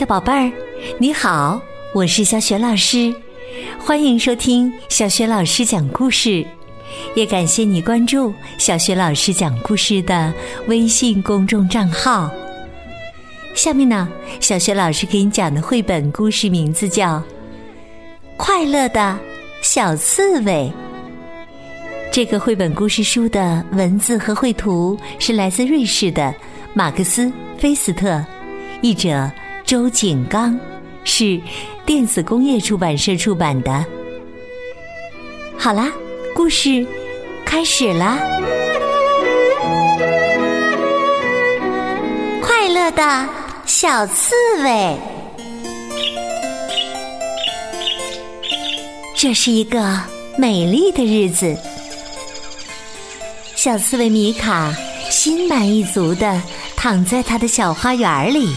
的宝贝儿，你好，我是小雪老师，欢迎收听小雪老师讲故事，也感谢你关注小雪老师讲故事的微信公众账号。下面呢，小雪老师给你讲的绘本故事名字叫《快乐的小刺猬》。这个绘本故事书的文字和绘图是来自瑞士的马克思·菲斯特，译者周景刚，是电子工业出版社出版的。好啦，故事开始啦！快乐的小刺猬，这是一个美丽的日子。小刺猬米卡心满意足的躺在他的小花园里，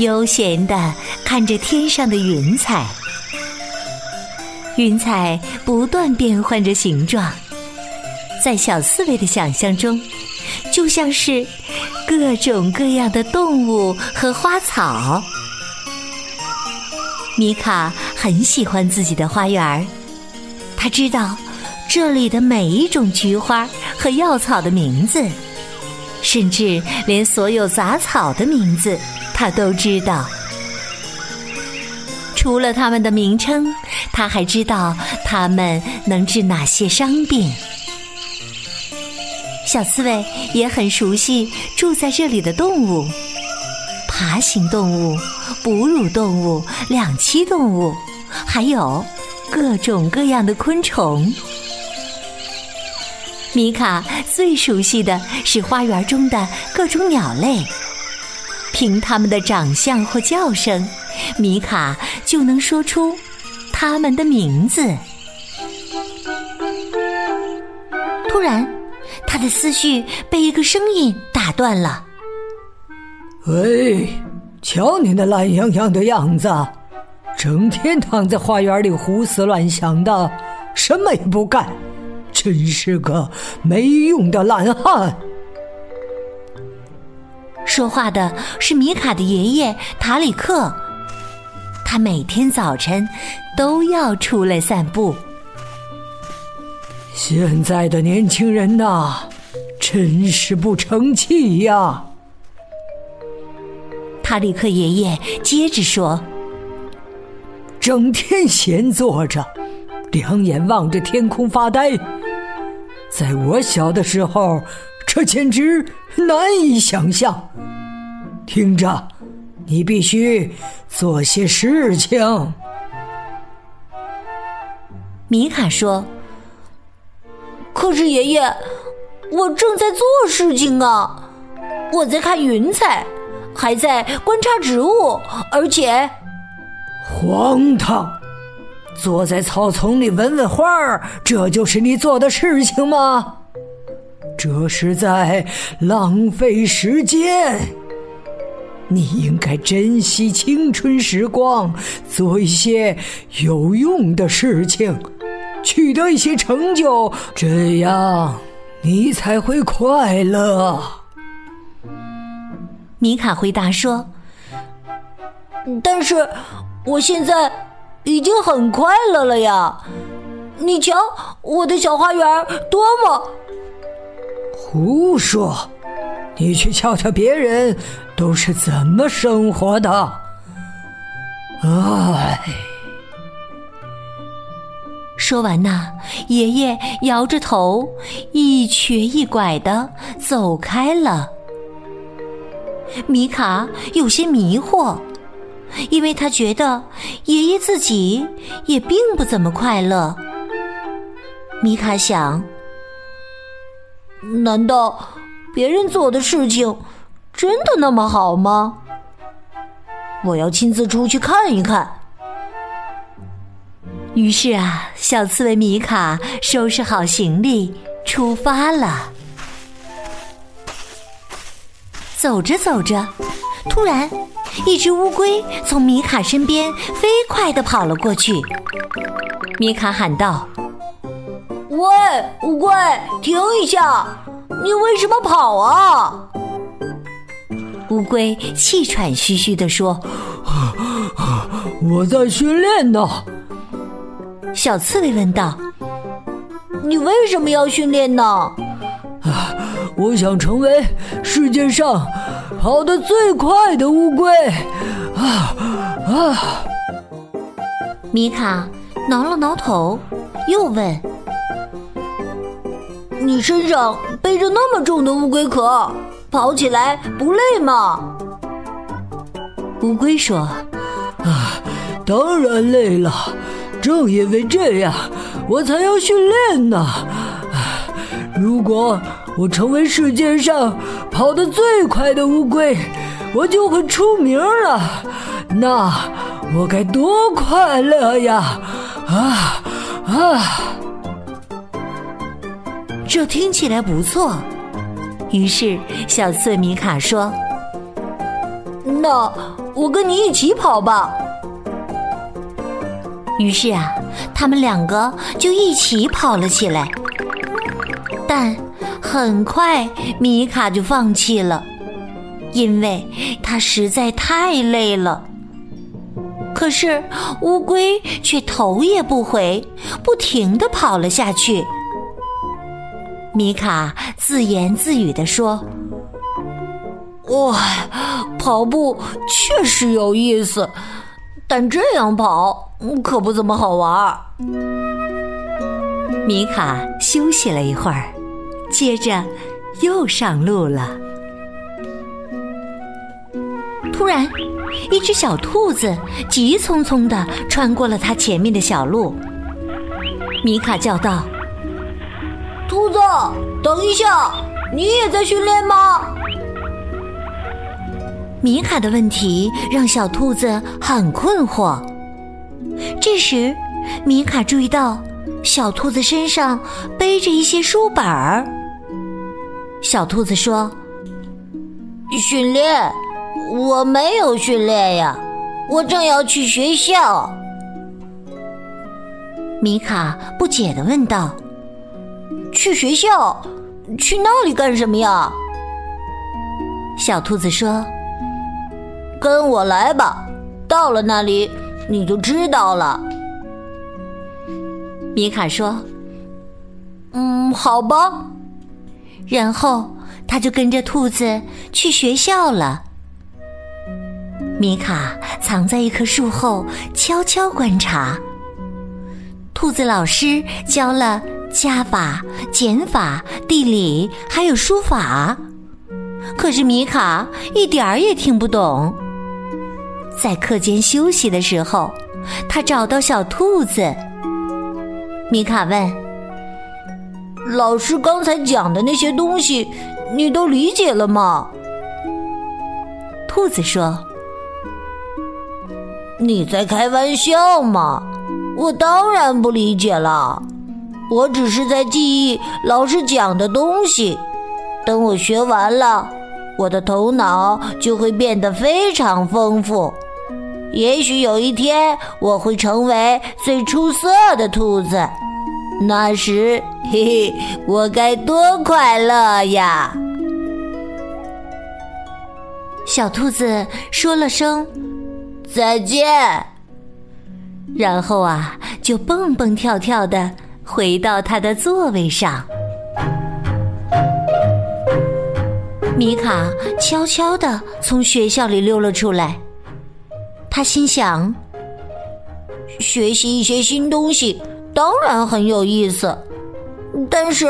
悠闲的看着天上的云彩。云彩不断变换着形状，在小刺猬的想象中，就像是各种各样的动物和花草。米卡很喜欢自己的花园，他知道这里的每一种菊花。和药草的名字，甚至连所有杂草的名字，他都知道。除了它们的名称，他还知道它们能治哪些伤病。小刺猬也很熟悉住在这里的动物：爬行动物、哺乳动物、两栖动物，还有各种各样的昆虫。米卡最熟悉的是花园中的各种鸟类，听它们的长相或叫声，米卡就能说出它们的名字。突然，他的思绪被一个声音打断了。“喂，瞧你那懒洋洋的样子，整天躺在花园里胡思乱想的，什么也不干。”真是个没用的懒汉！说话的是米卡的爷爷塔里克，他每天早晨都要出来散步。现在的年轻人呐，真是不成器呀！塔里克爷爷接着说：“整天闲坐着，两眼望着天空发呆。”在我小的时候，这简直难以想象。听着，你必须做些事情。米卡说：“可是爷爷，我正在做事情啊！我在看云彩，还在观察植物，而且……荒唐！”坐在草丛里闻闻花儿，这就是你做的事情吗？这是在浪费时间。你应该珍惜青春时光，做一些有用的事情，取得一些成就，这样你才会快乐。米卡回答说：“但是我现在……”已经很快乐了呀！你瞧，我的小花园多么……胡说！你去瞧瞧别人都是怎么生活的。唉。说完呐，爷爷摇着头，一瘸一拐的走开了。米卡有些迷惑。因为他觉得爷爷自己也并不怎么快乐。米卡想：难道别人做的事情真的那么好吗？我要亲自出去看一看。于是啊，小刺猬米卡收拾好行李出发了。走着走着，突然。一只乌龟从米卡身边飞快地跑了过去。米卡喊道：“喂，乌龟，停一下！你为什么跑啊？”乌龟气喘吁吁地说：“我在训练呢。”小刺猬问道：“你为什么要训练呢？”“啊，我想成为世界上跑得最快的乌龟。”啊啊！米卡挠了挠头，又问：“你身上背着那么重的乌龟壳，跑起来不累吗？”乌龟说：“啊，当然累了。正因为这样，我才要训练呢。如果我成为世界上跑得最快的乌龟，我就会出名了。那……”我该多快乐呀！啊啊！这听起来不错。于是小刺米卡说：“那我跟你一起跑吧。”于是啊，他们两个就一起跑了起来。但很快米卡就放弃了，因为他实在太累了。可是乌龟却头也不回，不停的跑了下去。米卡自言自语的说：“哇，跑步确实有意思，但这样跑可不怎么好玩。”米卡休息了一会儿，接着又上路了。突然。一只小兔子急匆匆地穿过了它前面的小路。米卡叫道：“兔子，等一下，你也在训练吗？”米卡的问题让小兔子很困惑。这时，米卡注意到小兔子身上背着一些书本儿。小兔子说：“训练。”我没有训练呀，我正要去学校。米卡不解的问道：“去学校？去那里干什么呀？”小兔子说：“跟我来吧，到了那里你就知道了。”米卡说：“嗯，好吧。”然后他就跟着兔子去学校了。米卡藏在一棵树后，悄悄观察。兔子老师教了加法、减法、地理，还有书法，可是米卡一点儿也听不懂。在课间休息的时候，他找到小兔子。米卡问：“老师刚才讲的那些东西，你都理解了吗？”兔子说。你在开玩笑吗？我当然不理解了。我只是在记忆老师讲的东西。等我学完了，我的头脑就会变得非常丰富。也许有一天我会成为最出色的兔子，那时，嘿嘿，我该多快乐呀！小兔子说了声。再见。然后啊，就蹦蹦跳跳的回到他的座位上。米卡悄悄的从学校里溜了出来。他心想：学习一些新东西当然很有意思，但是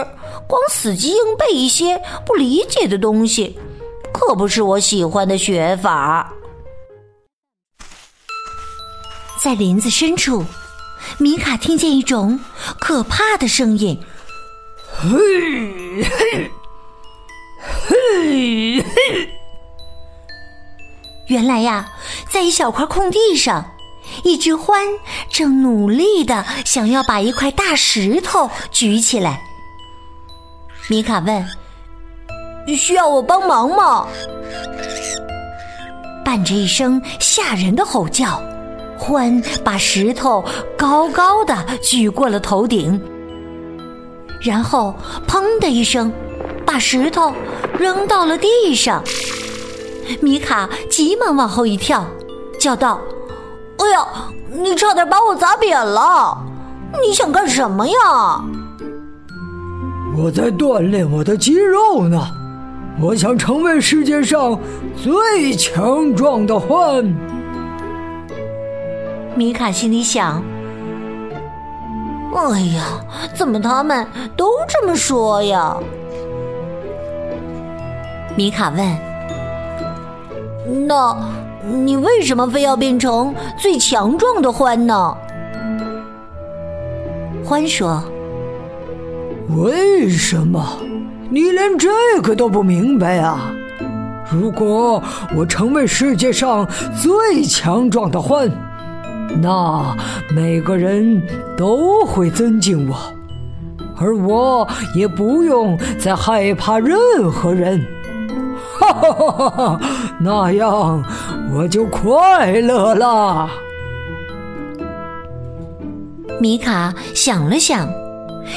光死记硬背一些不理解的东西，可不是我喜欢的学法。在林子深处，米卡听见一种可怕的声音。嘿，嘿，嘿，嘿！原来呀，在一小块空地上，一只獾正努力的想要把一块大石头举起来。米卡问：“需要我帮忙吗？”伴着一声吓人的吼叫。獾把石头高高的举过了头顶，然后“砰”的一声，把石头扔到了地上。米卡急忙往后一跳，叫道：“哎呀，你差点把我砸扁了！你想干什么呀？”我在锻炼我的肌肉呢，我想成为世界上最强壮的獾。米卡心里想：“哎呀，怎么他们都这么说呀？”米卡问：“那，你为什么非要变成最强壮的獾呢？”獾说：“为什么？你连这个都不明白啊？如果我成为世界上最强壮的獾，那每个人都会尊敬我，而我也不用再害怕任何人。”哈哈哈哈那样我就快乐了。米卡想了想，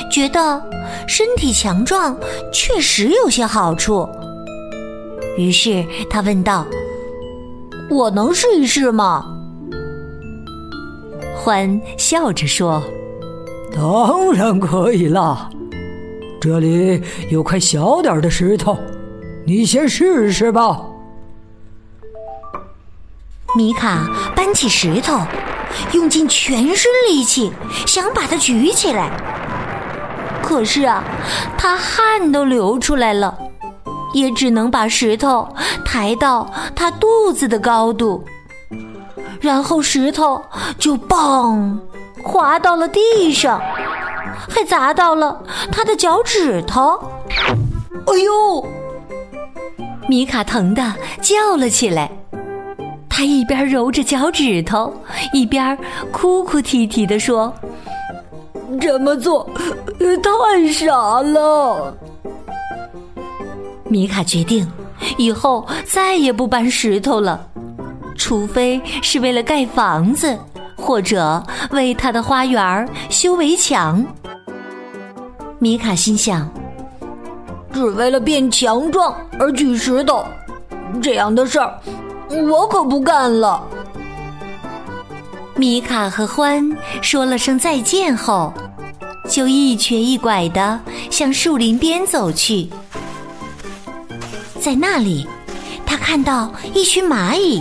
觉得身体强壮确实有些好处。于是他问道：“我能试一试吗？”欢笑着说：“当然可以了。这里有块小点的石头。”你先试试吧。米卡搬起石头，用尽全身力气想把它举起来。可是啊，他汗都流出来了，也只能把石头抬到他肚子的高度，然后石头就嘣滑到了地上，还砸到了他的脚趾头。哎呦！米卡疼得叫了起来，他一边揉着脚趾头，一边哭哭啼啼地说：“这么做太傻了。”米卡决定以后再也不搬石头了，除非是为了盖房子，或者为他的花园修围墙。米卡心想。只为了变强壮而举石头，这样的事儿我可不干了。米卡和欢说了声再见后，就一瘸一拐的向树林边走去。在那里，他看到一群蚂蚁。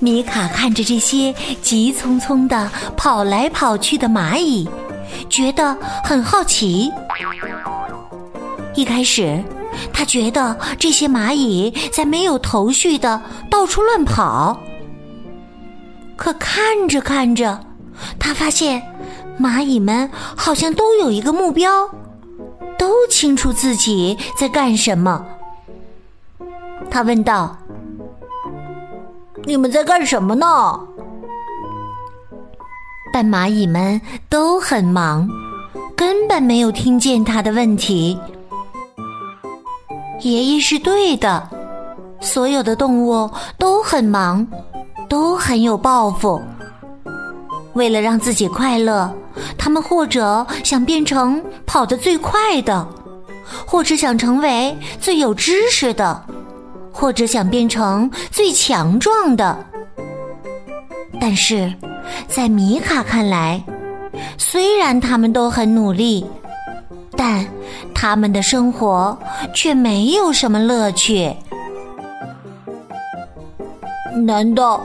米卡看着这些急匆匆的跑来跑去的蚂蚁，觉得很好奇。一开始，他觉得这些蚂蚁在没有头绪的到处乱跑。可看着看着，他发现蚂蚁们好像都有一个目标，都清楚自己在干什么。他问道：“你们在干什么呢？”但蚂蚁们都很忙，根本没有听见他的问题。爷爷是对的，所有的动物都很忙，都很有抱负。为了让自己快乐，他们或者想变成跑得最快的，或者想成为最有知识的，或者想变成最强壮的。但是，在米卡看来，虽然他们都很努力。但他们的生活却没有什么乐趣。难道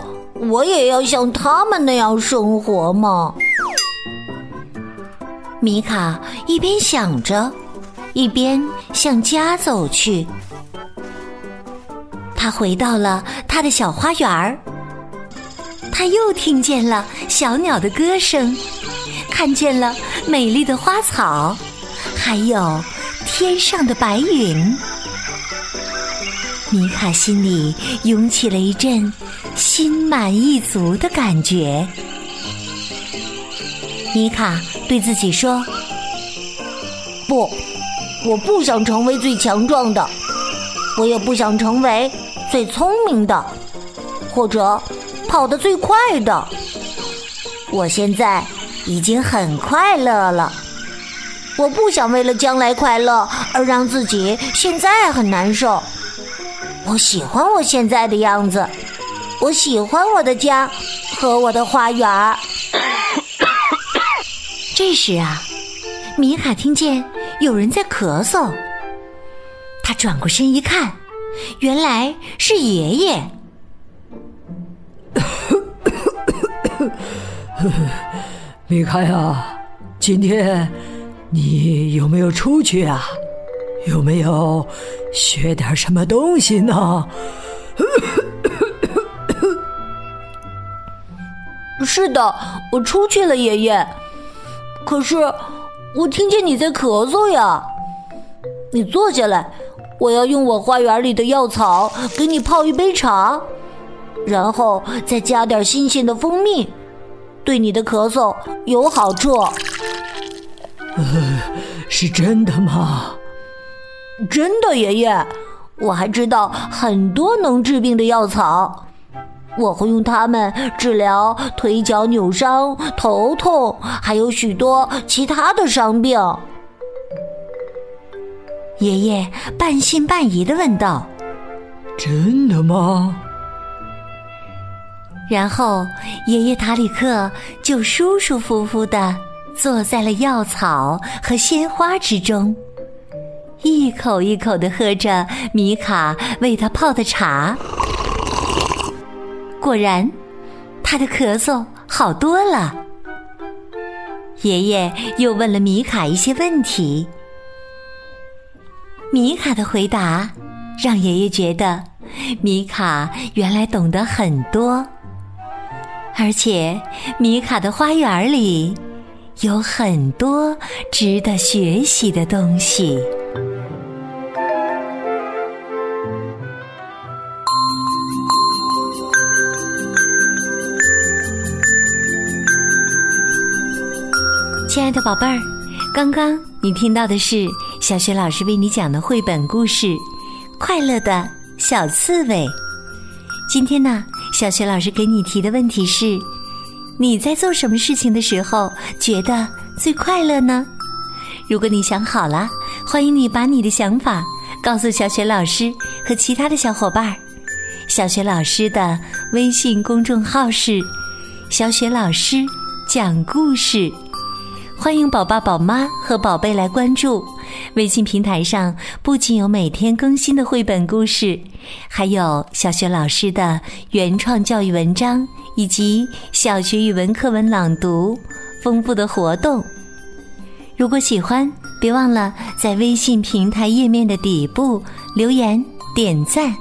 我也要像他们那样生活吗？米卡一边想着，一边向家走去。他回到了他的小花园儿，他又听见了小鸟的歌声，看见了美丽的花草。还有天上的白云，米卡心里涌起了一阵心满意足的感觉。米卡对自己说：“不，我不想成为最强壮的，我也不想成为最聪明的，或者跑得最快的。我现在已经很快乐了。”我不想为了将来快乐而让自己现在很难受。我喜欢我现在的样子，我喜欢我的家和我的花园。这时啊，米卡听见有人在咳嗽，他转过身一看，原来是爷爷。米卡呀，今天你有没有出去啊？有没有学点什么东西呢？是的，我出去了，爷爷。可是我听见你在咳嗽呀。你坐下来，我要用我花园里的药草给你泡一杯茶，然后再加点新鲜的蜂蜜。对你的咳嗽有好处。呃，是真的吗？真的，爷爷。我还知道很多能治病的药草，我会用它们治疗腿脚扭伤、头痛，还有许多其他的伤病。爷爷半信半疑的问道：“真的吗？”然后，爷爷塔里克就舒舒服服的坐在了药草和鲜花之中，一口一口的喝着米卡为他泡的茶。果然，他的咳嗽好多了。爷爷又问了米卡一些问题，米卡的回答让爷爷觉得米卡原来懂得很多。而且，米卡的花园里有很多值得学习的东西。亲爱的宝贝儿，刚刚你听到的是小雪老师为你讲的绘本故事《快乐的小刺猬》。今天呢？小雪老师给你提的问题是：你在做什么事情的时候觉得最快乐呢？如果你想好了，欢迎你把你的想法告诉小雪老师和其他的小伙伴。小雪老师的微信公众号是“小雪老师讲故事”，欢迎宝爸宝妈和宝贝来关注。微信平台上不仅有每天更新的绘本故事，还有小学老师的原创教育文章以及小学语文课文朗读，丰富的活动。如果喜欢，别忘了在微信平台页面的底部留言点赞。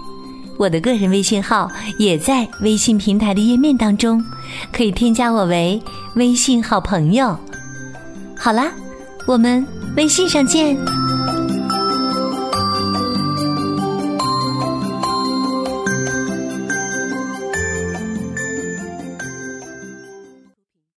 我的个人微信号也在微信平台的页面当中，可以添加我为微信好朋友。好啦，我们。微信上见。